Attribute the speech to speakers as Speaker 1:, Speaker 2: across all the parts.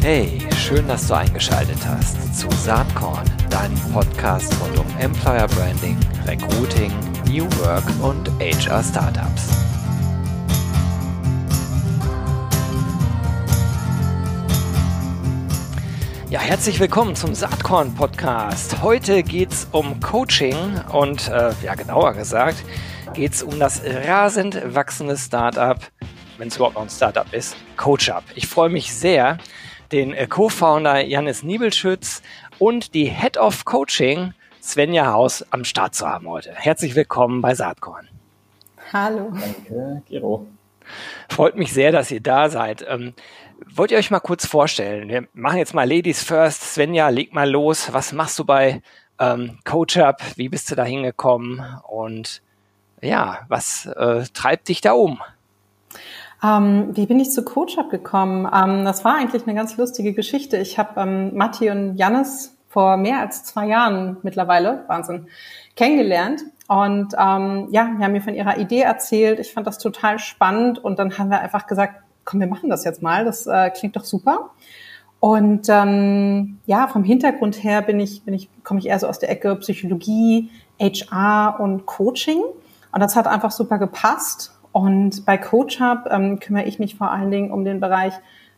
Speaker 1: Hey, schön, dass du eingeschaltet hast zu Saatkorn, deinem Podcast rund um Employer Branding, Recruiting, New Work und HR Startups. Ja, herzlich willkommen zum Saatkorn Podcast. Heute geht es um Coaching und äh, ja, genauer gesagt geht es um das rasend wachsende Startup, wenn es überhaupt noch ein Startup ist, CoachUp. Ich freue mich sehr, den äh, Co-Founder Janis Niebelschütz und die Head of Coaching Svenja Haus am Start zu haben heute. Herzlich willkommen bei Saatkorn.
Speaker 2: Hallo.
Speaker 3: Danke, Gero.
Speaker 1: Freut mich sehr, dass ihr da seid. Ähm, wollt ihr euch mal kurz vorstellen? Wir machen jetzt mal Ladies First. Svenja, leg mal los. Was machst du bei ähm, CoachUp? Wie bist du da hingekommen? Und ja, was äh, treibt dich da um?
Speaker 2: Ähm, wie bin ich zu CoachUp gekommen? Ähm, das war eigentlich eine ganz lustige Geschichte. Ich habe ähm, Matti und Jannis vor mehr als zwei Jahren mittlerweile, Wahnsinn, kennengelernt. Und ähm, ja, wir haben mir von ihrer Idee erzählt. Ich fand das total spannend. Und dann haben wir einfach gesagt, komm, wir machen das jetzt mal. Das äh, klingt doch super. Und ähm, ja, vom Hintergrund her bin ich, bin ich, komme ich eher so aus der Ecke Psychologie, HR und Coaching. Und das hat einfach super gepasst. Und bei CoachUp ähm, kümmere ich mich vor allen Dingen um den Bereich,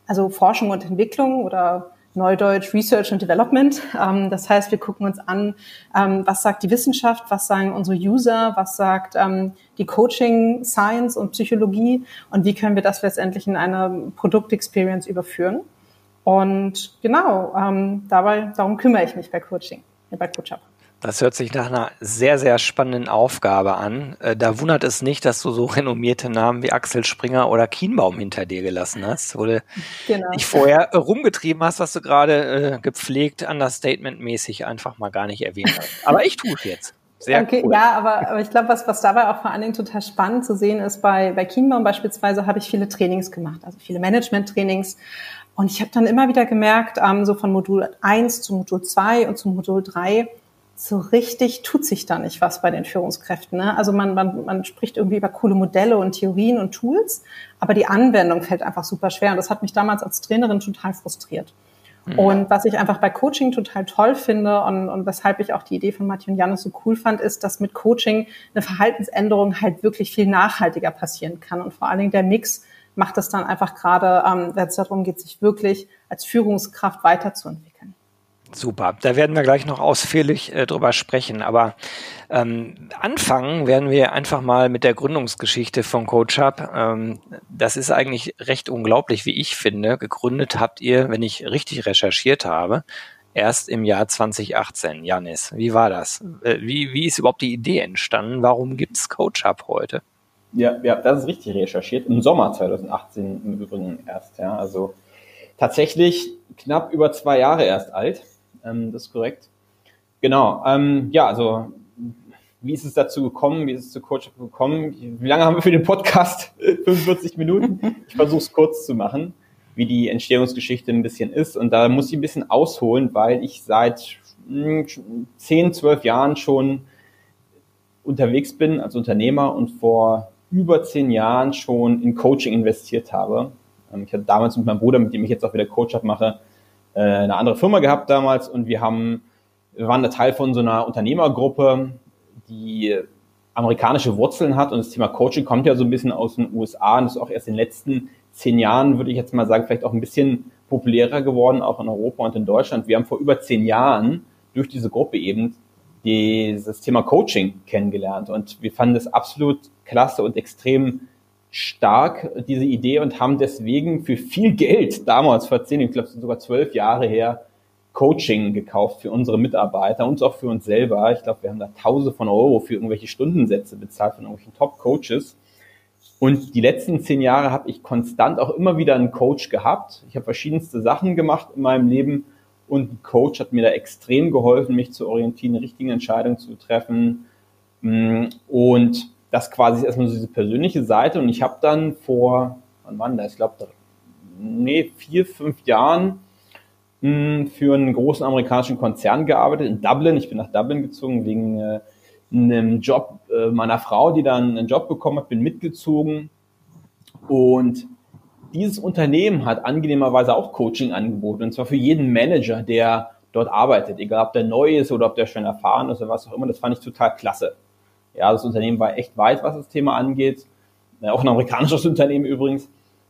Speaker 2: also Forschung und Entwicklung oder Neudeutsch Research and Development. Ähm, das heißt, wir gucken uns an, ähm, was sagt die Wissenschaft, was sagen unsere User, was sagt ähm, die Coaching, Science und Psychologie und wie können wir das letztendlich in eine Produktexperience überführen. Und genau, ähm, dabei, darum kümmere ich mich bei Coaching, bei CoachUp.
Speaker 1: Das hört sich nach einer sehr, sehr spannenden Aufgabe an. Äh, da wundert es nicht, dass du so renommierte Namen wie Axel Springer oder Kienbaum hinter dir gelassen hast, wo du genau. dich vorher rumgetrieben hast, was du gerade äh, gepflegt, understatement-mäßig einfach mal gar nicht erwähnt hast. Aber ich tue es jetzt.
Speaker 2: Sehr okay, cool. Ja, aber, aber ich glaube, was, was dabei auch vor allen Dingen total spannend zu sehen ist, bei, bei Kienbaum beispielsweise habe ich viele Trainings gemacht, also viele Management-Trainings. Und ich habe dann immer wieder gemerkt, ähm, so von Modul 1 zu Modul 2 und zu Modul 3, so richtig tut sich da nicht was bei den Führungskräften. Ne? Also man, man, man spricht irgendwie über coole Modelle und Theorien und Tools, aber die Anwendung fällt einfach super schwer. Und das hat mich damals als Trainerin total frustriert. Mhm. Und was ich einfach bei Coaching total toll finde und, und weshalb ich auch die Idee von Martin und Janis so cool fand, ist, dass mit Coaching eine Verhaltensänderung halt wirklich viel nachhaltiger passieren kann. Und vor allen Dingen der Mix macht es dann einfach gerade, ähm, wenn es darum geht, sich wirklich als Führungskraft weiterzuentwickeln.
Speaker 1: Super, da werden wir gleich noch ausführlich äh, drüber sprechen. Aber ähm, anfangen werden wir einfach mal mit der Gründungsgeschichte von CoachUp. Ähm, das ist eigentlich recht unglaublich, wie ich finde. Gegründet habt ihr, wenn ich richtig recherchiert habe, erst im Jahr 2018. Janis, wie war das? Äh, wie, wie ist überhaupt die Idee entstanden? Warum gibt's CoachUp heute?
Speaker 3: Ja, ja, das ist richtig recherchiert. Im Sommer 2018 im Übrigen erst, ja. Also tatsächlich knapp über zwei Jahre erst alt. Ähm, das ist korrekt. Genau. Ähm, ja, also wie ist es dazu gekommen? Wie ist es zu Coach gekommen? Wie lange haben wir für den Podcast? 45 Minuten. Ich versuche es kurz zu machen, wie die Entstehungsgeschichte ein bisschen ist. Und da muss ich ein bisschen ausholen, weil ich seit 10, hm, 12 Jahren schon unterwegs bin als Unternehmer und vor über zehn Jahren schon in Coaching investiert habe. Ähm, ich hatte damals mit meinem Bruder, mit dem ich jetzt auch wieder Coach-Up mache, äh, eine andere Firma gehabt damals und wir haben, wir waren da Teil von so einer Unternehmergruppe, die amerikanische Wurzeln hat und das Thema Coaching kommt ja so ein bisschen aus den USA und ist auch erst in den letzten zehn Jahren, würde ich jetzt mal sagen, vielleicht auch ein bisschen populärer geworden, auch in Europa und in Deutschland. Wir haben vor über zehn Jahren durch diese Gruppe eben dieses Thema Coaching kennengelernt und wir fanden es absolut klasse und extrem stark, diese Idee, und haben deswegen für viel Geld damals vor zehn, ich glaube sogar zwölf Jahre her, Coaching gekauft für unsere Mitarbeiter und auch für uns selber. Ich glaube, wir haben da Tausende von Euro für irgendwelche Stundensätze bezahlt von irgendwelchen Top-Coaches. Und die letzten zehn Jahre habe ich konstant auch immer wieder einen Coach gehabt. Ich habe verschiedenste Sachen gemacht in meinem Leben und ein Coach hat mir da extrem geholfen, mich zu orientieren, richtige Entscheidungen zu treffen. Und das quasi erstmal so diese persönliche Seite. Und ich habe dann vor, wann war das? Ich glaube, nee, vier, fünf Jahren hm, für einen großen amerikanischen Konzern gearbeitet in Dublin. Ich bin nach Dublin gezogen wegen äh, einem Job äh, meiner Frau, die dann einen Job bekommen hat, bin mitgezogen. Und dieses Unternehmen hat angenehmerweise auch Coaching angeboten, und zwar für jeden Manager, der dort arbeitet, egal ob der neu ist oder ob der schon erfahren ist oder was auch immer. Das fand ich total klasse. Ja, das Unternehmen war echt weit, was das Thema angeht. Auch ein amerikanisches Unternehmen übrigens.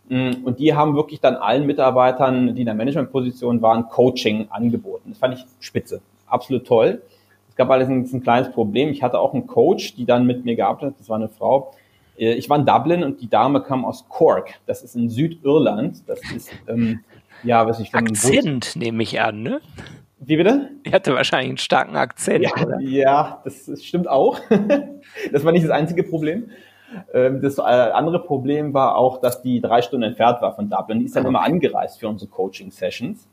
Speaker 3: Mm, und die haben wirklich dann allen Mitarbeitern, die in der Managementposition waren, Coaching angeboten. Das fand ich spitze. Absolut toll. Es gab allerdings ein kleines Problem. Ich hatte auch einen Coach, die dann mit mir gearbeitet hat. Das war eine Frau. Äh, ich war in Dublin und die Dame kam aus Cork. Das ist in Südirland. Das ist, ähm, ja, was ich
Speaker 1: dann. Akzent nehme ich an, ne?
Speaker 3: Wie bitte?
Speaker 1: Die hatte wahrscheinlich einen starken Akzent.
Speaker 3: Ja, ja das, stimmt auch. das war nicht das einzige Problem. Ähm, das äh, andere Problem war auch, dass die drei Stunden entfernt war von Dublin. Die ist dann okay. immer angereist für unsere Coaching-Sessions.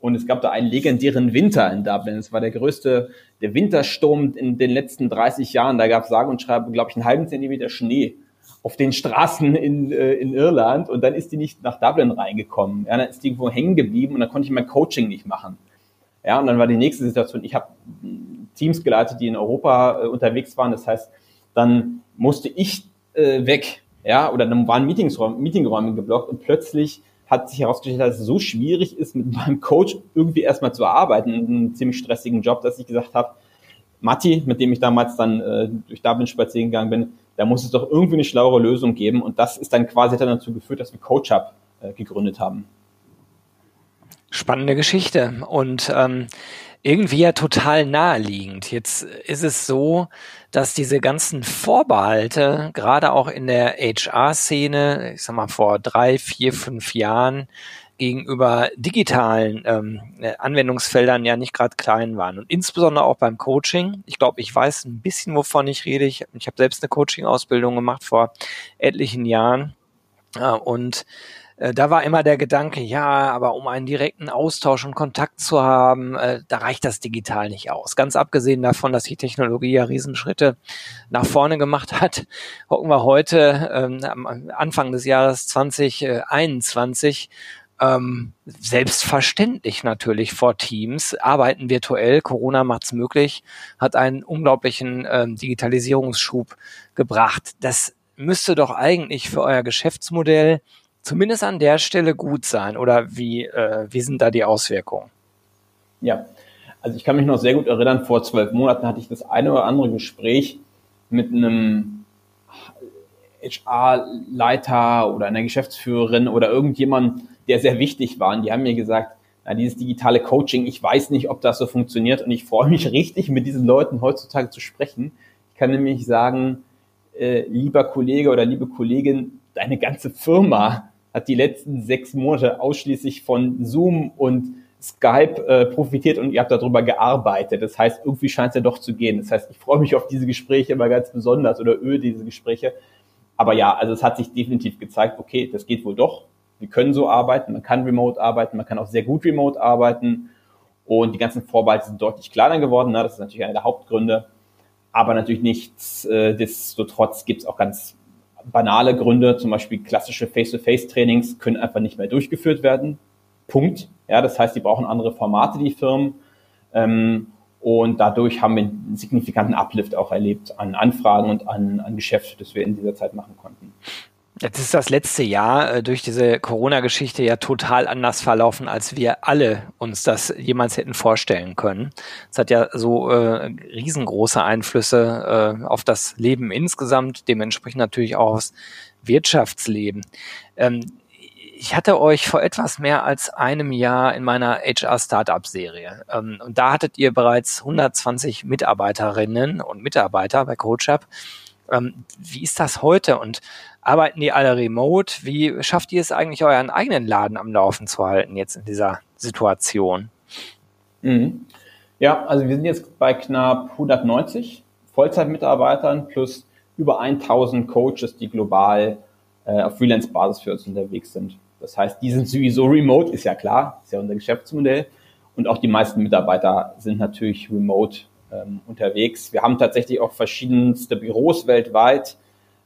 Speaker 3: Und es gab da einen legendären Winter in Dublin. Es war der größte, der Wintersturm in den letzten 30 Jahren. Da gab es sage und schreibe, glaube ich, einen halben Zentimeter Schnee auf den Straßen in, äh, in Irland. Und dann ist die nicht nach Dublin reingekommen. Ja, dann ist die irgendwo hängen geblieben und dann konnte ich mein Coaching nicht machen. Ja, und dann war die nächste Situation, ich habe Teams geleitet, die in Europa äh, unterwegs waren. Das heißt, dann musste ich äh, weg. Ja, oder dann waren Meetingsräume, Meetingräume geblockt und plötzlich hat sich herausgestellt, dass es so schwierig ist, mit meinem Coach irgendwie erstmal zu arbeiten, in einem ziemlich stressigen Job, dass ich gesagt habe, Matti, mit dem ich damals dann äh, durch Dublin spazieren gegangen bin, da muss es doch irgendwie eine schlauere Lösung geben. Und das ist dann quasi dann dazu geführt, dass wir Coach Hub äh, gegründet haben.
Speaker 1: Spannende Geschichte. Und ähm, irgendwie ja total naheliegend. Jetzt ist es so, dass diese ganzen Vorbehalte, gerade auch in der HR-Szene, ich sag mal vor drei, vier, fünf Jahren, gegenüber digitalen ähm, Anwendungsfeldern ja nicht gerade klein waren. Und insbesondere auch beim Coaching. Ich glaube, ich weiß ein bisschen, wovon ich rede. Ich, ich habe selbst eine Coaching-Ausbildung gemacht vor etlichen Jahren. Äh, und äh, da war immer der Gedanke, ja, aber um einen direkten Austausch und Kontakt zu haben, äh, da reicht das digital nicht aus. Ganz abgesehen davon, dass die Technologie ja Riesenschritte nach vorne gemacht hat, hocken wir heute ähm, am Anfang des Jahres 2021 ähm, selbstverständlich natürlich vor Teams, arbeiten virtuell, Corona macht's möglich, hat einen unglaublichen ähm, Digitalisierungsschub gebracht. Das müsste doch eigentlich für euer Geschäftsmodell zumindest an der Stelle gut sein? Oder wie, äh, wie sind da die Auswirkungen?
Speaker 3: Ja, also ich kann mich noch sehr gut erinnern, vor zwölf Monaten hatte ich das eine oder andere Gespräch mit einem HR-Leiter oder einer Geschäftsführerin oder irgendjemand, der sehr wichtig war. Und die haben mir gesagt, na, dieses digitale Coaching, ich weiß nicht, ob das so funktioniert und ich freue mich richtig, mit diesen Leuten heutzutage zu sprechen. Ich kann nämlich sagen, äh, lieber Kollege oder liebe Kollegin, deine ganze Firma hat die letzten sechs Monate ausschließlich von Zoom und Skype äh, profitiert und ihr habt darüber gearbeitet. Das heißt, irgendwie scheint es ja doch zu gehen. Das heißt, ich freue mich auf diese Gespräche immer ganz besonders oder öde diese Gespräche. Aber ja, also es hat sich definitiv gezeigt, okay, das geht wohl doch. Wir können so arbeiten, man kann remote arbeiten, man kann auch sehr gut remote arbeiten. Und die ganzen Vorbehalte sind deutlich kleiner geworden. Ne? Das ist natürlich einer der Hauptgründe. Aber natürlich nichts, äh, destotrotz gibt es auch ganz banale Gründe, zum Beispiel klassische Face-to-Face-Trainings können einfach nicht mehr durchgeführt werden. Punkt. Ja, das heißt, die brauchen andere Formate, die Firmen. Ähm, und dadurch haben wir einen signifikanten Uplift auch erlebt an Anfragen und an, an Geschäft, das wir in dieser Zeit machen konnten.
Speaker 1: Jetzt ist das letzte Jahr äh, durch diese Corona-Geschichte ja total anders verlaufen, als wir alle uns das jemals hätten vorstellen können. Es hat ja so äh, riesengroße Einflüsse äh, auf das Leben insgesamt, dementsprechend natürlich auch aufs Wirtschaftsleben. Ähm, ich hatte euch vor etwas mehr als einem Jahr in meiner HR-Startup-Serie. Ähm, und da hattet ihr bereits 120 Mitarbeiterinnen und Mitarbeiter bei CoachUp. Ähm, wie ist das heute und arbeiten die alle remote? Wie schafft ihr es eigentlich, euren eigenen Laden am Laufen zu halten jetzt in dieser Situation?
Speaker 3: Mhm. Ja, also wir sind jetzt bei knapp 190 Vollzeitmitarbeitern plus über 1000 Coaches, die global äh, auf Freelance-Basis für uns unterwegs sind. Das heißt, die sind sowieso remote, ist ja klar, ist ja unser Geschäftsmodell. Und auch die meisten Mitarbeiter sind natürlich remote ähm, unterwegs. Wir haben tatsächlich auch verschiedenste Büros weltweit.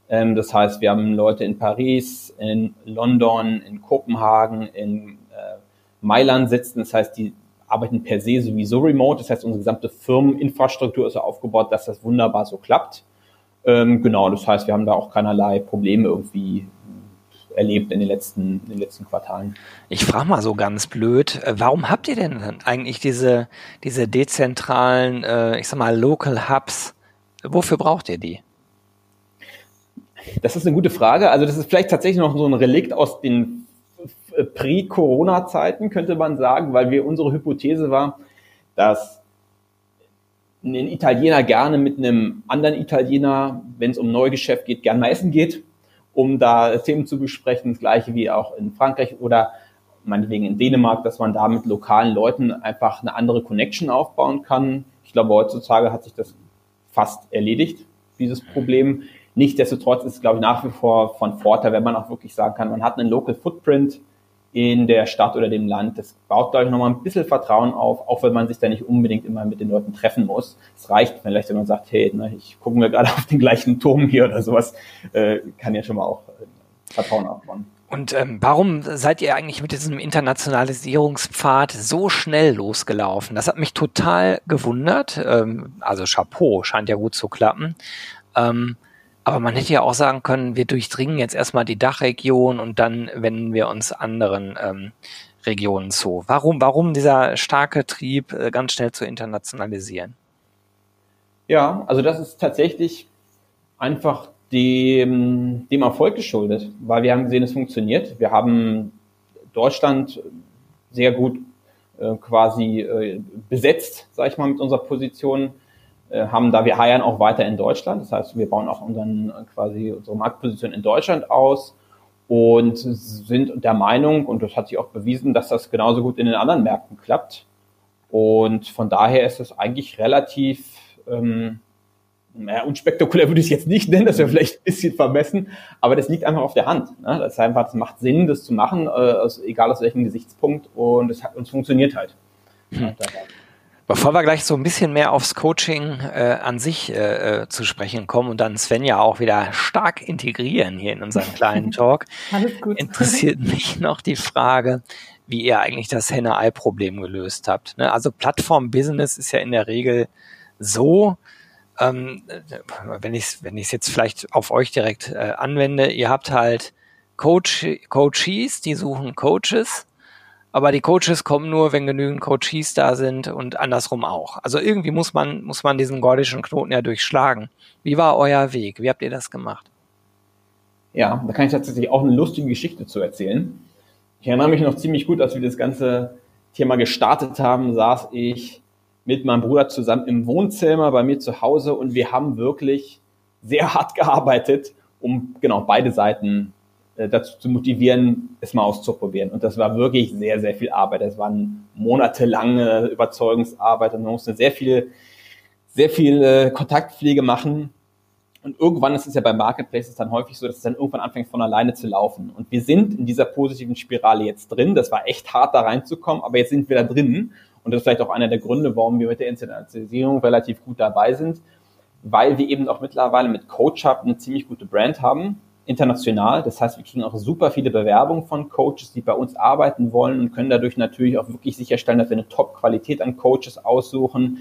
Speaker 3: Ähm, das heißt, wir haben Leute in Paris, in London, in Kopenhagen, in äh, Mailand sitzen. Das heißt, die arbeiten per se sowieso remote. Das heißt, unsere gesamte Firmeninfrastruktur ist so aufgebaut, dass das wunderbar so klappt. Ähm, genau, das heißt, wir haben da auch keinerlei Probleme irgendwie erlebt in den letzten, in den letzten Quartalen.
Speaker 1: Ich frage mal so ganz blöd, äh, warum habt ihr denn eigentlich diese, diese dezentralen, äh, ich sag mal, Local Hubs? Wofür braucht ihr die?
Speaker 3: Das ist eine gute Frage. Also das ist vielleicht tatsächlich noch so ein Relikt aus den Pre-Corona-Zeiten, könnte man sagen, weil wir unsere Hypothese war, dass ein Italiener gerne mit einem anderen Italiener, wenn es um Neugeschäft geht, gern mal essen geht, um da Themen zu besprechen. Das gleiche wie auch in Frankreich oder meinetwegen in Dänemark, dass man da mit lokalen Leuten einfach eine andere Connection aufbauen kann. Ich glaube, heutzutage hat sich das fast erledigt, dieses Problem. Nichtsdestotrotz ist es, glaube ich, nach wie vor von Vorteil, wenn man auch wirklich sagen kann, man hat einen Local Footprint in der Stadt oder dem Land. Das baut, glaube ich, nochmal ein bisschen Vertrauen auf, auch wenn man sich da nicht unbedingt immer mit den Leuten treffen muss. Es reicht vielleicht, wenn man sagt, hey, ne, ich gucke mir gerade auf den gleichen Turm hier oder sowas, äh, kann ja schon mal auch äh, Vertrauen aufbauen.
Speaker 1: Und ähm, warum seid ihr eigentlich mit diesem Internationalisierungspfad so schnell losgelaufen? Das hat mich total gewundert. Ähm, also Chapeau, scheint ja gut zu klappen. Ähm, aber man hätte ja auch sagen können, wir durchdringen jetzt erstmal die Dachregion und dann wenden wir uns anderen ähm, Regionen zu. Warum, warum dieser starke Trieb, äh, ganz schnell zu internationalisieren?
Speaker 3: Ja, also das ist tatsächlich einfach dem, dem Erfolg geschuldet, weil wir haben gesehen, es funktioniert. Wir haben Deutschland sehr gut äh, quasi äh, besetzt, sage ich mal, mit unserer Position. Äh, haben da wir heiern auch weiter in Deutschland, das heißt, wir bauen auch unseren quasi unsere Marktposition in Deutschland aus und sind der Meinung und das hat sich auch bewiesen, dass das genauso gut in den anderen Märkten klappt. Und von daher ist es eigentlich relativ ähm, naja, unspektakulär würde ich es jetzt nicht nennen, das wäre vielleicht ein bisschen vermessen, aber das liegt einfach auf der Hand. Ne? Das, ist einfach, das macht Sinn, das zu machen, äh, aus, egal aus welchem Gesichtspunkt und es, hat, und es funktioniert halt. Hm.
Speaker 1: Bevor wir gleich so ein bisschen mehr aufs Coaching äh, an sich äh, äh, zu sprechen kommen und dann Sven ja auch wieder stark integrieren hier in unseren kleinen Talk, interessiert mich noch die Frage, wie ihr eigentlich das Henne-Ei-Problem gelöst habt. Ne? Also Plattform-Business ist ja in der Regel so, ähm, wenn ich es wenn ich's jetzt vielleicht auf euch direkt äh, anwende, ihr habt halt Coach, Coaches, die suchen Coaches, aber die Coaches kommen nur, wenn genügend Coaches da sind und andersrum auch. Also irgendwie muss man, muss man diesen gordischen Knoten ja durchschlagen. Wie war euer Weg? Wie habt ihr das gemacht?
Speaker 3: Ja, da kann ich tatsächlich auch eine lustige Geschichte zu erzählen. Ich erinnere mich noch ziemlich gut, als wir das ganze Thema gestartet haben, saß ich mit meinem Bruder zusammen im Wohnzimmer bei mir zu Hause und wir haben wirklich sehr hart gearbeitet, um genau beide Seiten dazu zu motivieren, es mal auszuprobieren. Und das war wirklich sehr, sehr viel Arbeit. Es waren monatelange Überzeugungsarbeit und man musste sehr viel, sehr viel äh, Kontaktpflege machen. Und irgendwann ist es ja bei Marketplaces dann häufig so, dass es dann irgendwann anfängt von alleine zu laufen. Und wir sind in dieser positiven Spirale jetzt drin. Das war echt hart da reinzukommen, aber jetzt sind wir da drin. Und das ist vielleicht auch einer der Gründe, warum wir mit der Internationalisierung relativ gut dabei sind, weil wir eben auch mittlerweile mit CoachUp eine ziemlich gute Brand haben, international. Das heißt, wir kriegen auch super viele Bewerbungen von Coaches, die bei uns arbeiten wollen und können dadurch natürlich auch wirklich sicherstellen, dass wir eine Top-Qualität an Coaches aussuchen,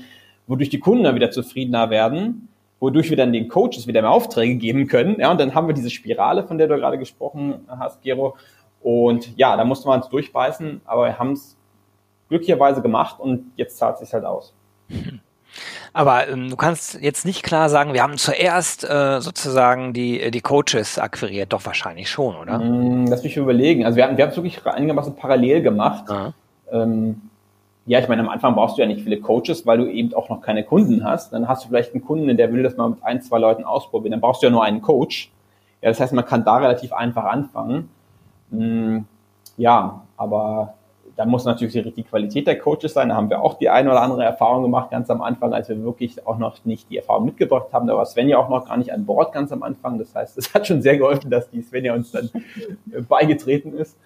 Speaker 3: wodurch die Kunden dann wieder zufriedener werden, wodurch wir dann den Coaches wieder mehr Aufträge geben können. Ja, und dann haben wir diese Spirale, von der du gerade gesprochen hast, Gero. Und ja, da musste man es durchbeißen, aber wir haben es glücklicherweise gemacht und jetzt zahlt es sich halt aus.
Speaker 1: Aber ähm, du kannst jetzt nicht klar sagen, wir haben zuerst äh, sozusagen die, äh, die Coaches akquiriert. Doch wahrscheinlich schon, oder?
Speaker 3: Mm, lass mich überlegen. Also wir haben wir haben es wirklich einigermaßen parallel gemacht. Ähm, ja, ich meine, am Anfang brauchst du ja nicht viele Coaches, weil du eben auch noch keine Kunden hast. Dann hast du vielleicht einen Kunden, der will das mal mit ein, zwei Leuten ausprobieren. Dann brauchst du ja nur einen Coach. Ja, das heißt, man kann da relativ einfach anfangen. Mm, ja, aber da muss natürlich die richtige Qualität der Coaches sein. Da haben wir auch die eine oder andere Erfahrung gemacht, ganz am Anfang, als wir wirklich auch noch nicht die Erfahrung mitgebracht haben. Da war Svenja auch noch gar nicht an Bord ganz am Anfang. Das heißt, es hat schon sehr geholfen, dass die Svenja uns dann beigetreten ist.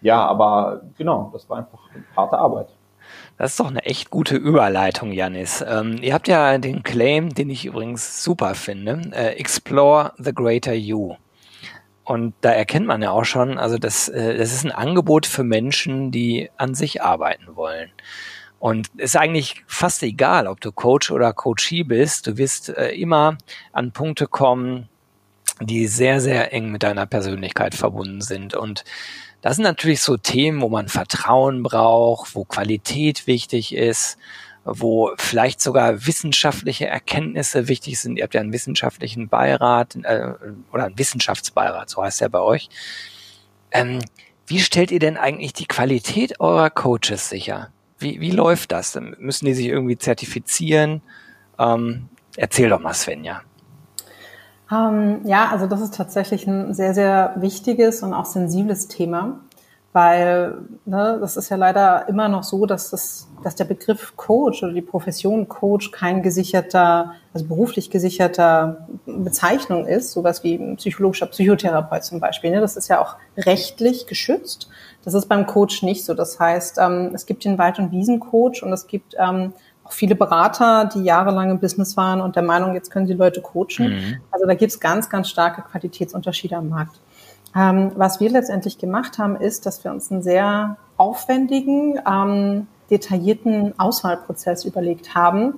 Speaker 3: Ja, aber genau, das war einfach harte Arbeit.
Speaker 1: Das ist doch eine echt gute Überleitung, Janis. Ähm, ihr habt ja den Claim, den ich übrigens super finde, äh, Explore the Greater You. Und da erkennt man ja auch schon, also das, äh, das ist ein Angebot für Menschen, die an sich arbeiten wollen. Und ist eigentlich fast egal, ob du Coach oder Coachee bist. Du wirst äh, immer an Punkte kommen, die sehr, sehr eng mit deiner Persönlichkeit verbunden sind. Und das sind natürlich so Themen, wo man Vertrauen braucht, wo Qualität wichtig ist, wo vielleicht sogar wissenschaftliche Erkenntnisse wichtig sind. Ihr habt ja einen wissenschaftlichen Beirat äh, oder einen Wissenschaftsbeirat, so heißt er bei euch. Ähm, wie stellt ihr denn eigentlich die Qualität eurer Coaches sicher? Wie, wie läuft das? Müssen die sich irgendwie zertifizieren? Ähm, erzähl doch mal, Svenja.
Speaker 2: Ähm, ja, also das ist tatsächlich ein sehr, sehr wichtiges und auch sensibles Thema, weil ne, das ist ja leider immer noch so, dass, das, dass der Begriff Coach oder die Profession Coach kein gesicherter, also beruflich gesicherter Bezeichnung ist, sowas wie ein psychologischer Psychotherapeut zum Beispiel. Ne? Das ist ja auch rechtlich geschützt. Das ist beim Coach nicht so. Das heißt, ähm, es gibt den Wald- und Wiesencoach und es gibt ähm, auch viele Berater, die jahrelang im Business waren und der Meinung, jetzt können sie Leute coachen. Mhm. Also da gibt es ganz, ganz starke Qualitätsunterschiede am Markt. Ähm, was wir letztendlich gemacht haben, ist, dass wir uns einen sehr aufwendigen, ähm, detaillierten Auswahlprozess überlegt haben,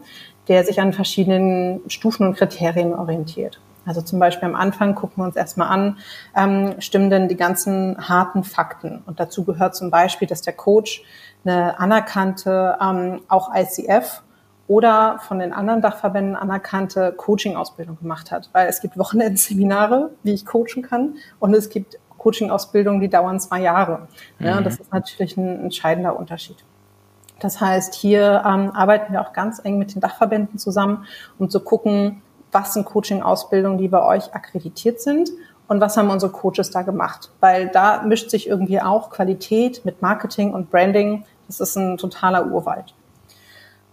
Speaker 2: der sich an verschiedenen Stufen und Kriterien orientiert. Also zum Beispiel am Anfang gucken wir uns erstmal an, ähm, stimmen denn die ganzen harten Fakten? Und dazu gehört zum Beispiel, dass der Coach eine anerkannte, ähm, auch ICF oder von den anderen Dachverbänden anerkannte Coaching-Ausbildung gemacht hat. Weil es gibt Wochenendseminare, wie ich coachen kann, und es gibt Coaching-Ausbildungen, die dauern zwei Jahre. Mhm. Ja, das ist natürlich ein entscheidender Unterschied. Das heißt, hier ähm, arbeiten wir auch ganz eng mit den Dachverbänden zusammen, um zu gucken, was sind Coaching-Ausbildungen, die bei euch akkreditiert sind und was haben unsere Coaches da gemacht. Weil da mischt sich irgendwie auch Qualität mit Marketing und Branding. Das ist ein totaler Urwald.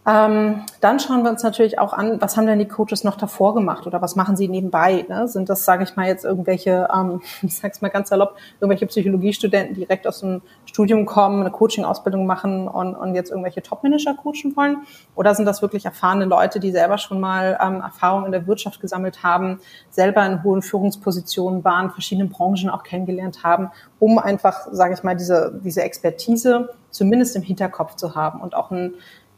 Speaker 2: Ähm, dann schauen wir uns natürlich auch an, was haben denn die Coaches noch davor gemacht oder was machen sie nebenbei? Ne? Sind das, sage ich mal, jetzt irgendwelche, ähm, ich sage es mal ganz salopp, irgendwelche Psychologiestudenten, die direkt aus dem Studium kommen, eine Coaching-Ausbildung machen und, und jetzt irgendwelche Top-Manager coachen wollen? Oder sind das wirklich erfahrene Leute, die selber schon mal ähm, Erfahrung in der Wirtschaft gesammelt haben, selber in hohen Führungspositionen waren, verschiedene Branchen auch kennengelernt haben, um einfach, sage ich mal, diese, diese Expertise zumindest im Hinterkopf zu haben und auch ein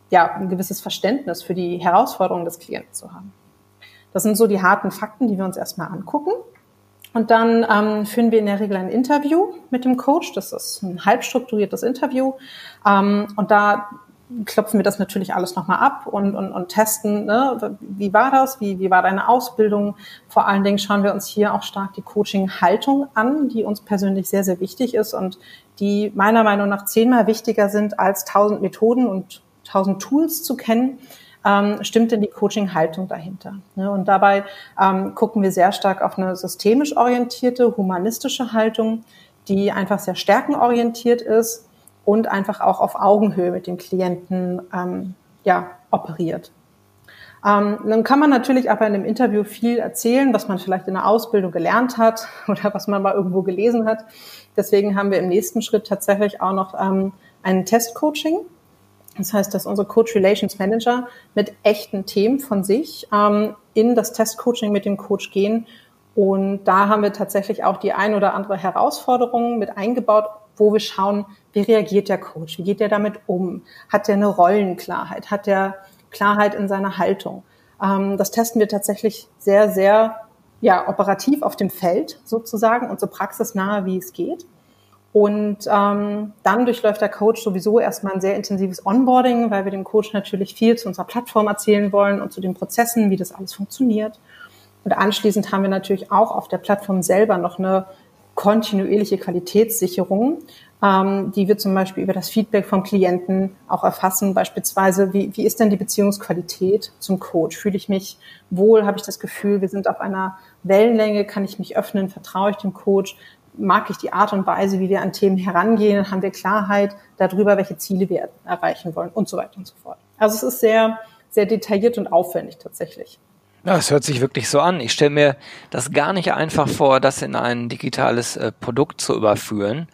Speaker 2: ja, ein gewisses Verständnis für die Herausforderungen des Klienten zu haben. Das sind so die harten Fakten, die wir uns erstmal angucken. Und dann ähm, führen wir in der Regel ein Interview mit dem Coach. Das ist ein halb strukturiertes Interview. Ähm, und da klopfen wir das natürlich alles nochmal ab und, und, und testen, ne? wie war das, wie, wie war deine Ausbildung. Vor allen Dingen schauen wir uns hier auch stark die Coaching-Haltung an, die uns persönlich sehr, sehr wichtig ist und die meiner Meinung nach zehnmal wichtiger sind als tausend Methoden und tausend Tools zu kennen, ähm, stimmt denn die Coaching-Haltung dahinter? Ne? Und dabei ähm, gucken wir sehr stark auf eine systemisch orientierte, humanistische Haltung, die einfach sehr stärkenorientiert ist und einfach auch auf Augenhöhe mit dem Klienten ähm, ja, operiert. Ähm, dann kann man natürlich aber in einem Interview viel erzählen, was man vielleicht in der Ausbildung gelernt hat oder was man mal irgendwo gelesen hat. Deswegen haben wir im nächsten Schritt tatsächlich auch noch ähm, ein Testcoaching, das heißt, dass unsere Coach Relations Manager mit echten Themen von sich ähm, in das Testcoaching mit dem Coach gehen. Und da haben wir tatsächlich auch die ein oder andere Herausforderung mit eingebaut, wo wir schauen, wie reagiert der Coach? Wie geht er damit um? Hat er eine Rollenklarheit? Hat er Klarheit in seiner Haltung? Ähm, das testen wir tatsächlich sehr, sehr ja, operativ auf dem Feld sozusagen und so praxisnahe, wie es geht. Und ähm, dann durchläuft der Coach sowieso erstmal ein sehr intensives Onboarding, weil wir dem Coach natürlich viel zu unserer Plattform erzählen wollen und zu den Prozessen, wie das alles funktioniert. Und anschließend haben wir natürlich auch auf der Plattform selber noch eine kontinuierliche Qualitätssicherung, ähm, die wir zum Beispiel über das Feedback vom Klienten auch erfassen. Beispielsweise, wie, wie ist denn die Beziehungsqualität zum Coach? Fühle ich mich wohl? Habe ich das Gefühl, wir sind auf einer Wellenlänge? Kann ich mich öffnen? Vertraue ich dem Coach? Mag ich die Art und Weise, wie wir an Themen herangehen, haben wir Klarheit darüber, welche Ziele wir erreichen wollen und so weiter und so fort. Also es ist sehr, sehr detailliert und aufwendig tatsächlich.
Speaker 1: Ja, es hört sich wirklich so an. Ich stelle mir das gar nicht einfach vor, das in ein digitales äh, Produkt zu überführen.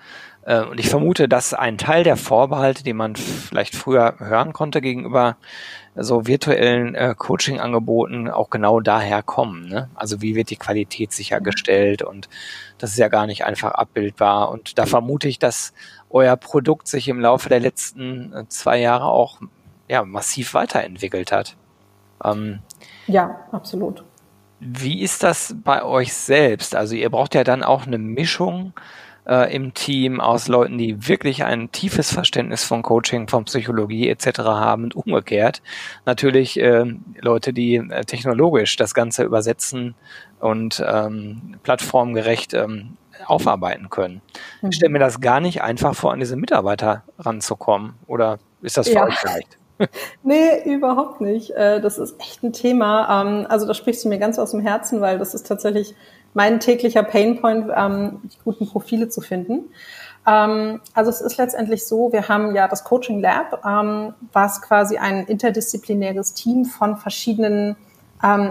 Speaker 1: Äh, und ich vermute, dass ein Teil der Vorbehalte, die man vielleicht früher hören konnte gegenüber so virtuellen äh, Coaching-Angeboten auch genau daher kommen. Ne? Also wie wird die Qualität sichergestellt und das ist ja gar nicht einfach abbildbar. Und da vermute ich, dass euer Produkt sich im Laufe der letzten äh, zwei Jahre auch ja, massiv weiterentwickelt hat.
Speaker 2: Ähm, ja, absolut.
Speaker 1: Wie ist das bei euch selbst? Also ihr braucht ja dann auch eine Mischung äh, im Team aus Leuten, die wirklich ein tiefes Verständnis von Coaching, von Psychologie etc. haben und umgekehrt natürlich äh, Leute, die äh, technologisch das Ganze übersetzen und ähm, plattformgerecht ähm, aufarbeiten können. Ich mhm. stelle mir das gar nicht einfach vor, an diese Mitarbeiter ranzukommen. Oder ist das ja. falsch vielleicht?
Speaker 2: nee, überhaupt nicht. Äh, das ist echt ein Thema. Ähm, also da sprichst du mir ganz aus dem Herzen, weil das ist tatsächlich mein täglicher Painpoint, ähm, die guten Profile zu finden. Ähm, also es ist letztendlich so, wir haben ja das Coaching Lab, was quasi ein interdisziplinäres Team von verschiedenen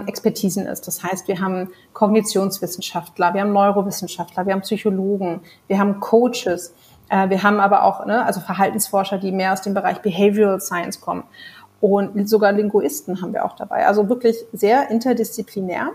Speaker 2: Expertisen ist. Das heißt, wir haben Kognitionswissenschaftler, wir haben Neurowissenschaftler, wir haben Psychologen, wir haben Coaches, äh, wir haben aber auch ne, also Verhaltensforscher, die mehr aus dem Bereich Behavioral Science kommen. Und sogar Linguisten haben wir auch dabei. Also wirklich sehr interdisziplinär.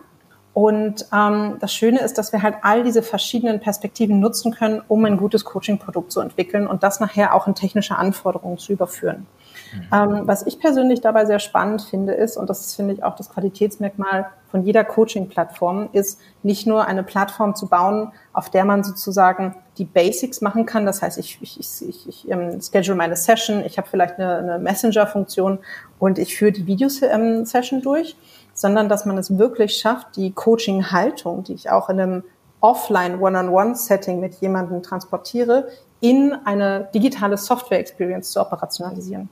Speaker 2: Und ähm, das Schöne ist, dass wir halt all diese verschiedenen Perspektiven nutzen können, um ein gutes Coaching-Produkt zu entwickeln und das nachher auch in technische Anforderungen zu überführen. Mhm. Ähm, was ich persönlich dabei sehr spannend finde, ist, und das ist, finde ich, auch das Qualitätsmerkmal von jeder Coaching-Plattform, ist nicht nur eine Plattform zu bauen, auf der man sozusagen die Basics machen kann. Das heißt, ich, ich, ich, ich, ähm, schedule meine Session, ich habe vielleicht eine, eine Messenger-Funktion und ich führe die Videosession durch, sondern dass man es wirklich schafft, die Coaching-Haltung, die ich auch in einem offline One-on-One-Setting mit jemandem transportiere, in eine digitale Software-Experience zu operationalisieren.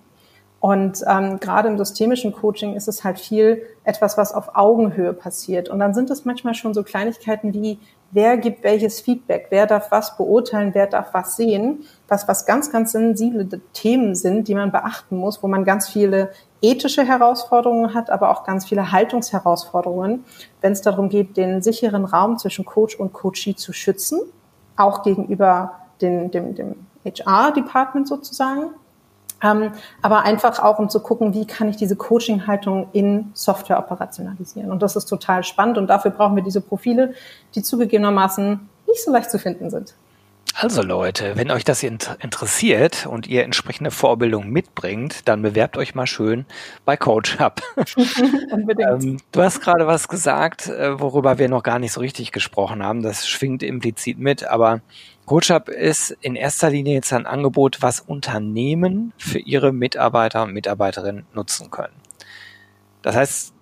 Speaker 2: Und ähm, gerade im systemischen Coaching ist es halt viel etwas, was auf Augenhöhe passiert. Und dann sind es manchmal schon so Kleinigkeiten wie, wer gibt welches Feedback, wer darf was beurteilen, wer darf was sehen, was, was ganz, ganz sensible Themen sind, die man beachten muss, wo man ganz viele ethische Herausforderungen hat, aber auch ganz viele Haltungsherausforderungen, wenn es darum geht, den sicheren Raum zwischen Coach und Coachee zu schützen, auch gegenüber den, dem, dem HR-Department sozusagen ähm, aber einfach auch, um zu gucken, wie kann ich diese Coaching-Haltung in Software operationalisieren. Und das ist total spannend und dafür brauchen wir diese Profile, die zugegebenermaßen nicht so leicht zu finden sind.
Speaker 1: Also Leute, wenn euch das interessiert und ihr entsprechende Vorbildung mitbringt, dann bewerbt euch mal schön bei Coach Hub. ähm, du hast gerade was gesagt, äh, worüber wir noch gar nicht so richtig gesprochen haben. Das schwingt implizit mit, aber CoachUp ist in erster Linie jetzt ein Angebot, was Unternehmen für ihre Mitarbeiter und Mitarbeiterinnen nutzen können. Das heißt,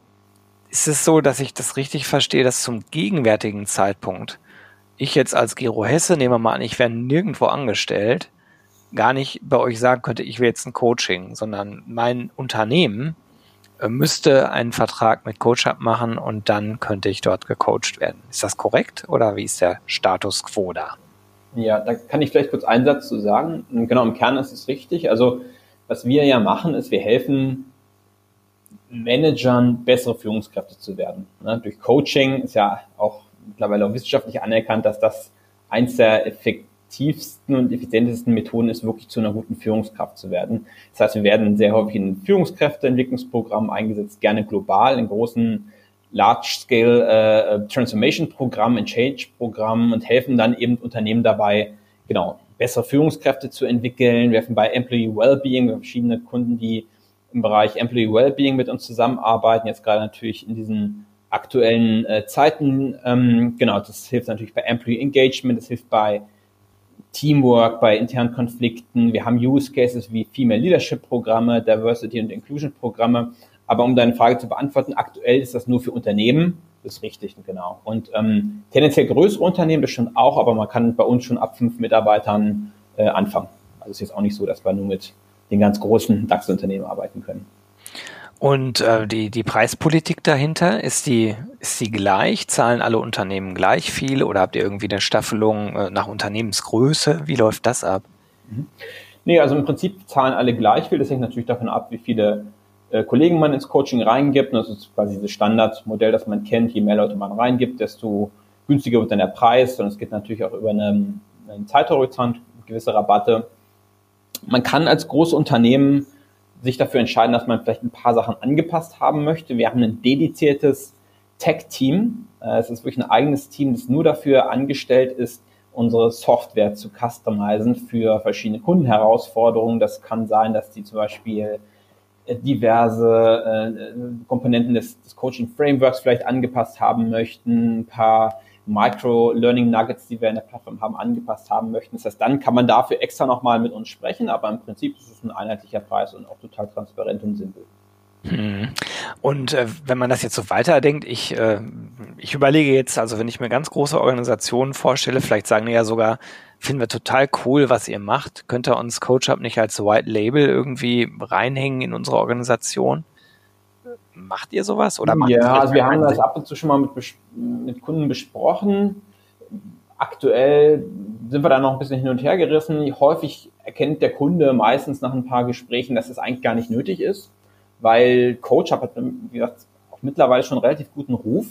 Speaker 1: ist es so, dass ich das richtig verstehe, dass zum gegenwärtigen Zeitpunkt ich jetzt als Gero Hesse, nehmen wir mal an, ich wäre nirgendwo angestellt, gar nicht bei euch sagen könnte, ich will jetzt ein Coaching, sondern mein Unternehmen äh, müsste einen Vertrag mit CoachUp machen und dann könnte ich dort gecoacht werden. Ist das korrekt oder wie ist der Status quo da?
Speaker 3: Ja, da kann ich vielleicht kurz einen Satz zu sagen. Genau, im Kern ist es richtig. Also, was wir ja machen, ist, wir helfen Managern, bessere Führungskräfte zu werden. Ne? Durch Coaching ist ja auch mittlerweile auch wissenschaftlich anerkannt, dass das eins der effektivsten und effizientesten Methoden ist, wirklich zu einer guten Führungskraft zu werden. Das heißt, wir werden sehr häufig in Führungskräfteentwicklungsprogrammen eingesetzt, gerne global, in großen Large-Scale äh, Transformation-Programm, ein Change-Programm und helfen dann eben Unternehmen dabei, genau, bessere Führungskräfte zu entwickeln. Wir helfen bei Employee Wellbeing, verschiedene Kunden, die im Bereich Employee Wellbeing mit uns zusammenarbeiten, jetzt gerade natürlich in diesen aktuellen äh, Zeiten. Ähm, genau, das hilft natürlich bei Employee Engagement, das hilft bei Teamwork, bei internen Konflikten. Wir haben Use Cases wie Female Leadership Programme, Diversity und Inclusion Programme. Aber um deine Frage zu beantworten, aktuell ist das nur für Unternehmen. Das ist richtig, genau. Und ähm, tendenziell größere Unternehmen, das stimmt auch, aber man kann bei uns schon ab fünf Mitarbeitern äh, anfangen. Also es ist jetzt auch nicht so, dass wir nur mit den ganz großen DAX-Unternehmen arbeiten können.
Speaker 1: Und äh, die, die Preispolitik dahinter, ist die, ist die gleich? Zahlen alle Unternehmen gleich viel oder habt ihr irgendwie eine Staffelung äh, nach Unternehmensgröße? Wie läuft das ab?
Speaker 3: Mhm. Nee, also im Prinzip zahlen alle gleich viel. Das hängt natürlich davon ab, wie viele äh, Kollegen man ins Coaching reingibt. Das ist quasi dieses Standardmodell, das man kennt. Je mehr Leute man reingibt, desto günstiger wird dann der Preis. Und es geht natürlich auch über einen, einen Zeithorizont, gewisse Rabatte. Man kann als großes Unternehmen sich dafür entscheiden, dass man vielleicht ein paar Sachen angepasst haben möchte. Wir haben ein dediziertes Tech-Team. Äh, es ist wirklich ein eigenes Team, das nur dafür angestellt ist, unsere Software zu customizen für verschiedene Kundenherausforderungen. Das kann sein, dass die zum Beispiel äh, diverse äh, Komponenten des, des Coaching-Frameworks vielleicht angepasst haben möchten, ein paar Micro-Learning-Nuggets, die wir in der Plattform haben, angepasst haben möchten. Das heißt, dann kann man dafür extra nochmal mit uns sprechen, aber im Prinzip ist es ein einheitlicher Preis und auch total transparent und simpel.
Speaker 1: Mhm. Und äh, wenn man das jetzt so weiterdenkt, ich, äh, ich überlege jetzt, also wenn ich mir ganz große Organisationen vorstelle, vielleicht sagen die ja sogar, finden wir total cool, was ihr macht. Könnt ihr uns CoachUp nicht als White Label irgendwie reinhängen in unsere Organisation? Macht ihr sowas? Oder macht
Speaker 3: ja, also wir haben das ab und zu schon mal mit, mit Kunden besprochen. Aktuell sind wir da noch ein bisschen hin und her gerissen. Häufig erkennt der Kunde meistens nach ein paar Gesprächen, dass es eigentlich gar nicht nötig ist, weil CoachUp hat, wie gesagt, auch mittlerweile schon einen relativ guten Ruf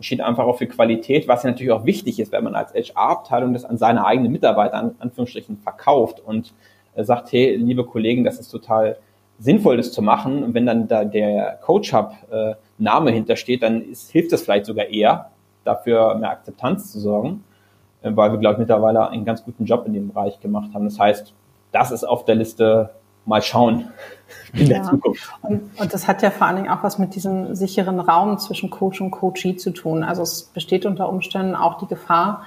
Speaker 3: steht einfach auch für Qualität, was ja natürlich auch wichtig ist, wenn man als HR-Abteilung das an seine eigenen Mitarbeiter an Anführungsstrichen verkauft und äh, sagt, hey, liebe Kollegen, das ist total sinnvoll, das zu machen. Und wenn dann da der Coach Hub äh, Name hintersteht, dann ist, hilft das vielleicht sogar eher, dafür mehr Akzeptanz zu sorgen, äh, weil wir, glaube ich, mittlerweile einen ganz guten Job in dem Bereich gemacht haben. Das heißt, das ist auf der Liste mal schauen in der Zukunft.
Speaker 2: Und, und, das hat ja vor allen Dingen auch was mit diesem sicheren Raum zwischen Coach und Coachee zu tun. Also es besteht unter Umständen auch die Gefahr,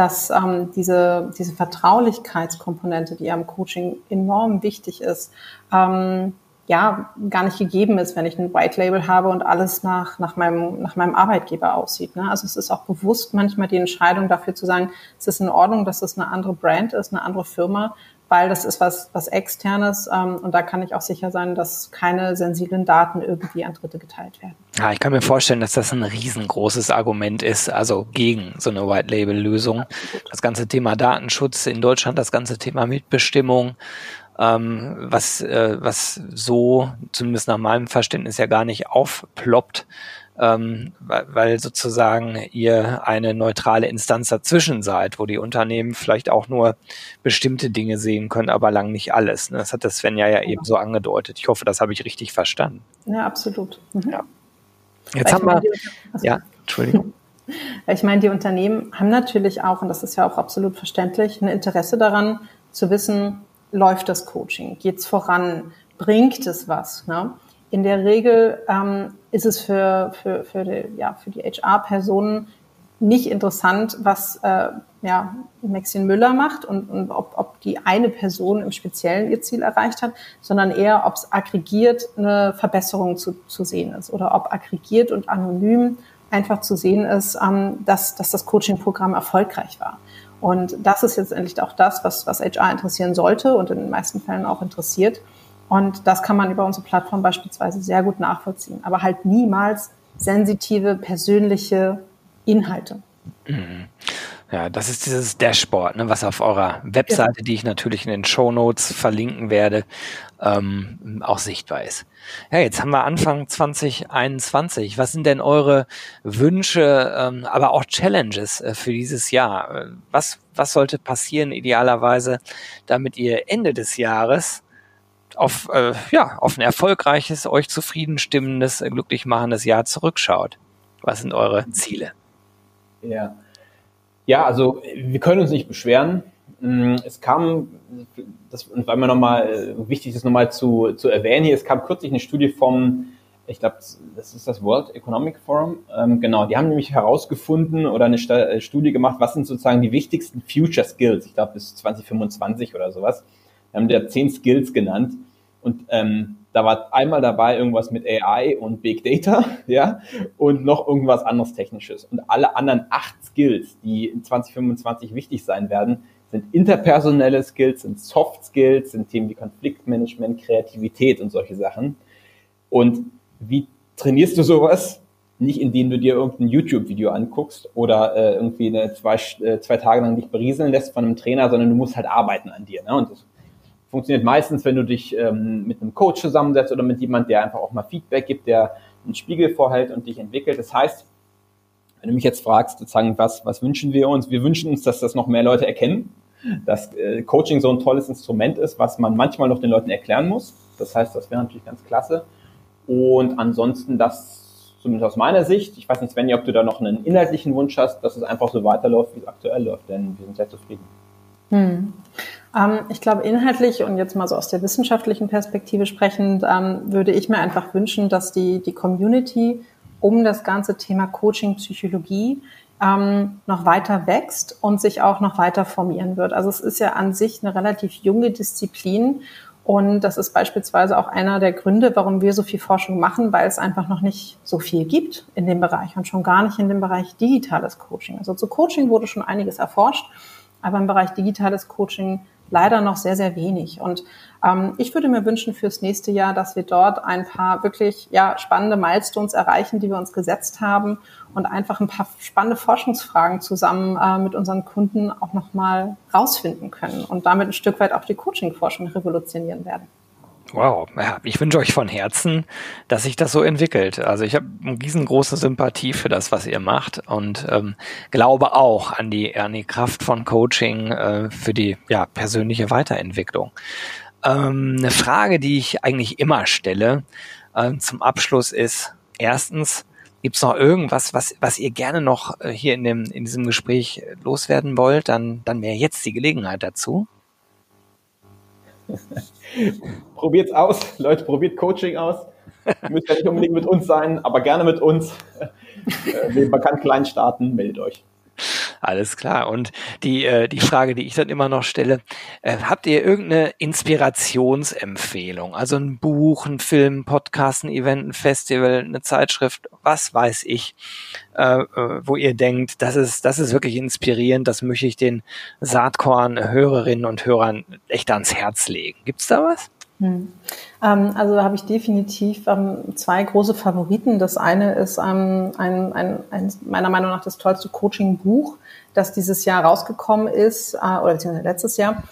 Speaker 2: dass ähm, diese, diese Vertraulichkeitskomponente, die am Coaching enorm wichtig ist, ähm, ja, gar nicht gegeben ist, wenn ich ein White Label habe und alles nach, nach, meinem, nach meinem Arbeitgeber aussieht. Ne? Also es ist auch bewusst manchmal die Entscheidung dafür zu sagen, es ist in Ordnung, dass es eine andere Brand ist, eine andere Firma, weil das ist was, was externes ähm, und da kann ich auch sicher sein, dass keine sensiblen Daten irgendwie an Dritte geteilt werden.
Speaker 1: Ja, ich kann mir vorstellen, dass das ein riesengroßes Argument ist, also gegen so eine White Label Lösung. Das ganze Thema Datenschutz in Deutschland, das ganze Thema Mitbestimmung, ähm, was, äh, was so, zumindest nach meinem Verständnis, ja gar nicht aufploppt ähm, weil sozusagen ihr eine neutrale Instanz dazwischen seid, wo die Unternehmen vielleicht auch nur bestimmte Dinge sehen können, aber lang nicht alles. Ne? Das hat das Svenja ja eben so angedeutet. Ich hoffe, das habe ich richtig verstanden.
Speaker 2: Ja, absolut. Mhm. Ja.
Speaker 1: Jetzt haben wir, ja, Entschuldigung.
Speaker 2: Ich meine, die Unternehmen haben natürlich auch, und das ist ja auch absolut verständlich, ein Interesse daran zu wissen, läuft das Coaching, geht's voran, bringt es was? Ne? In der Regel ähm, ist es für, für, für die, ja, für die HR-Personen nicht interessant, was äh, ja, Maxine Müller macht und, und ob, ob die eine Person im Speziellen ihr Ziel erreicht hat, sondern eher, ob es aggregiert eine Verbesserung zu, zu sehen ist oder ob aggregiert und anonym einfach zu sehen ist, ähm, dass, dass das Coaching-Programm erfolgreich war. Und das ist jetzt endlich auch das, was, was HR interessieren sollte und in den meisten Fällen auch interessiert. Und das kann man über unsere Plattform beispielsweise sehr gut nachvollziehen, aber halt niemals sensitive, persönliche Inhalte.
Speaker 1: Mhm. Ja, das ist dieses Dashboard, ne, was auf eurer Webseite, ja. die ich natürlich in den Show Notes verlinken werde, ähm, auch sichtbar ist. Ja, jetzt haben wir Anfang 2021. Was sind denn eure Wünsche, ähm, aber auch Challenges äh, für dieses Jahr? Was, was sollte passieren idealerweise, damit ihr Ende des Jahres auf, äh, ja, auf ein erfolgreiches, euch zufriedenstimmendes, äh, glücklich machendes Jahr zurückschaut. Was sind eure Ziele?
Speaker 3: Ja. Ja, also wir können uns nicht beschweren. Mm, es kam, das war mir nochmal äh, wichtig, das nochmal zu, zu erwähnen hier, es kam kürzlich eine Studie vom, ich glaube, das ist das World Economic Forum, ähm, genau, die haben nämlich herausgefunden oder eine äh, Studie gemacht, was sind sozusagen die wichtigsten Future Skills, ich glaube bis 2025 oder sowas. Wir haben da zehn Skills genannt und ähm, da war einmal dabei irgendwas mit AI und Big Data, ja, und noch irgendwas anderes Technisches. Und alle anderen acht Skills, die in 2025 wichtig sein werden, sind interpersonelle Skills, sind Soft Skills, sind Themen wie Konfliktmanagement, Kreativität und solche Sachen. Und wie trainierst du sowas? Nicht indem du dir irgendein YouTube-Video anguckst oder äh, irgendwie eine zwei, äh, zwei Tage lang dich berieseln lässt von einem Trainer, sondern du musst halt arbeiten an dir. Ne? Und das funktioniert meistens, wenn du dich ähm, mit einem Coach zusammensetzt oder mit jemand, der einfach auch mal Feedback gibt, der einen Spiegel vorhält und dich entwickelt. Das heißt, wenn du mich jetzt fragst, sozusagen, was, was wünschen wir uns? Wir wünschen uns, dass das noch mehr Leute erkennen, dass äh, Coaching so ein tolles Instrument ist, was man manchmal noch den Leuten erklären muss. Das heißt, das wäre natürlich ganz klasse. Und ansonsten das, zumindest aus meiner Sicht, ich weiß nicht, Svenja, ob du da noch einen inhaltlichen Wunsch hast, dass es einfach so weiterläuft, wie es aktuell läuft, denn wir sind sehr zufrieden.
Speaker 2: Hm. Ähm, ich glaube, inhaltlich und jetzt mal so aus der wissenschaftlichen Perspektive sprechend, ähm, würde ich mir einfach wünschen, dass die, die Community um das ganze Thema Coaching, Psychologie ähm, noch weiter wächst und sich auch noch weiter formieren wird. Also es ist ja an sich eine relativ junge Disziplin und das ist beispielsweise auch einer der Gründe, warum wir so viel Forschung machen, weil es einfach noch nicht so viel gibt in dem Bereich und schon gar nicht in dem Bereich digitales Coaching. Also zu Coaching wurde schon einiges erforscht, aber im Bereich digitales Coaching leider noch sehr, sehr wenig. Und ähm, ich würde mir wünschen fürs nächste Jahr, dass wir dort ein paar wirklich ja, spannende Milestones erreichen, die wir uns gesetzt haben und einfach ein paar spannende Forschungsfragen zusammen äh, mit unseren Kunden auch nochmal rausfinden können und damit ein Stück weit auch die Coaching-Forschung revolutionieren werden.
Speaker 1: Wow, ja, ich wünsche euch von Herzen, dass sich das so entwickelt. Also ich habe eine riesengroße Sympathie für das, was ihr macht und ähm, glaube auch an die, an die Kraft von Coaching äh, für die ja, persönliche Weiterentwicklung. Ähm, eine Frage, die ich eigentlich immer stelle äh, zum Abschluss ist, erstens, gibt es noch irgendwas, was, was ihr gerne noch äh, hier in, dem, in diesem Gespräch loswerden wollt? Dann, dann wäre jetzt die Gelegenheit dazu.
Speaker 3: Probiert's aus, Leute, probiert Coaching aus. Müsst ja nicht unbedingt mit uns sein, aber gerne mit uns. Äh, man kann klein starten, meldet euch.
Speaker 1: Alles klar. Und die, äh, die Frage, die ich dann immer noch stelle, äh, habt ihr irgendeine Inspirationsempfehlung? Also ein Buch, ein Film, Podcast, ein Event, ein Festival, eine Zeitschrift, was weiß ich, äh, äh, wo ihr denkt, das ist, das ist wirklich inspirierend, das möchte ich den Saatkorn-Hörerinnen und Hörern echt ans Herz legen. Gibt's da was?
Speaker 2: Hm. Ähm, also da habe ich definitiv ähm, zwei große Favoriten. Das eine ist ähm, ein, ein, ein, meiner Meinung nach das tollste Coaching-Buch, das dieses Jahr rausgekommen ist, äh, oder beziehungsweise letztes Jahr.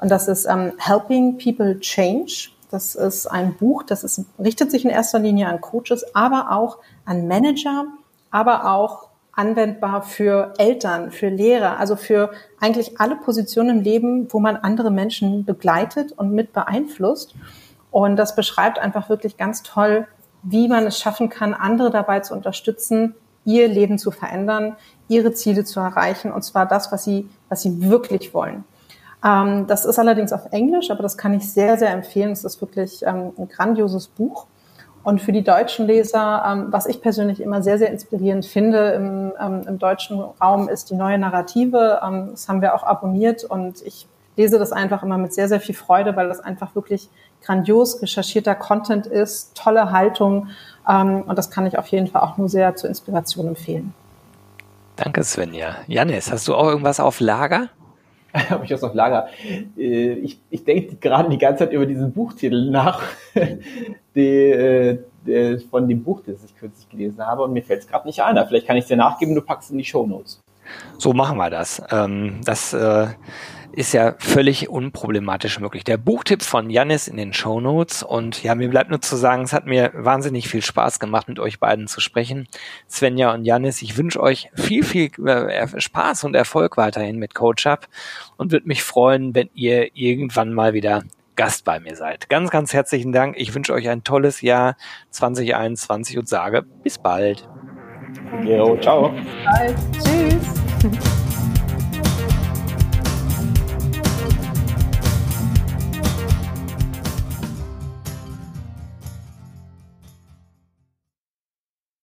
Speaker 2: Und das ist ähm, Helping People Change. Das ist ein Buch, das ist, richtet sich in erster Linie an Coaches, aber auch an Manager, aber auch anwendbar für Eltern, für Lehrer, also für eigentlich alle Positionen im Leben, wo man andere Menschen begleitet und mit beeinflusst. Und das beschreibt einfach wirklich ganz toll, wie man es schaffen kann, andere dabei zu unterstützen, ihr Leben zu verändern, ihre Ziele zu erreichen, und zwar das, was sie, was sie wirklich wollen. Ähm, das ist allerdings auf Englisch, aber das kann ich sehr, sehr empfehlen. Es ist wirklich ähm, ein grandioses Buch. Und für die deutschen Leser, ähm, was ich persönlich immer sehr, sehr inspirierend finde im, ähm, im deutschen Raum, ist die neue Narrative. Ähm, das haben wir auch abonniert und ich lese das einfach immer mit sehr, sehr viel Freude, weil das einfach wirklich grandios recherchierter Content ist, tolle Haltung ähm, und das kann ich auf jeden Fall auch nur sehr zur Inspiration empfehlen.
Speaker 1: Danke, Svenja. Janis, hast du auch irgendwas auf Lager?
Speaker 3: habe ich was auf Lager. Äh, ich, ich denke gerade die ganze Zeit über diesen Buchtitel nach, die, äh, die, von dem Buch, das ich kürzlich gelesen habe, und mir fällt es gerade nicht ein. Vielleicht kann ich es dir nachgeben, du packst in die Show Notes.
Speaker 1: So machen wir das. Ähm, das äh, ist ja völlig unproblematisch möglich. Der Buchtipp von Janis in den Show Notes und ja, mir bleibt nur zu sagen, es hat mir wahnsinnig viel Spaß gemacht, mit euch beiden zu sprechen. Svenja und Janis, ich wünsche euch viel, viel äh, Spaß und Erfolg weiterhin mit Coach Up und würde mich freuen, wenn ihr irgendwann mal wieder Gast bei mir seid. Ganz, ganz herzlichen Dank. Ich wünsche euch ein tolles Jahr 2021 und sage bis bald.
Speaker 3: Jo, ciao.
Speaker 2: Bis bald. Tschüss.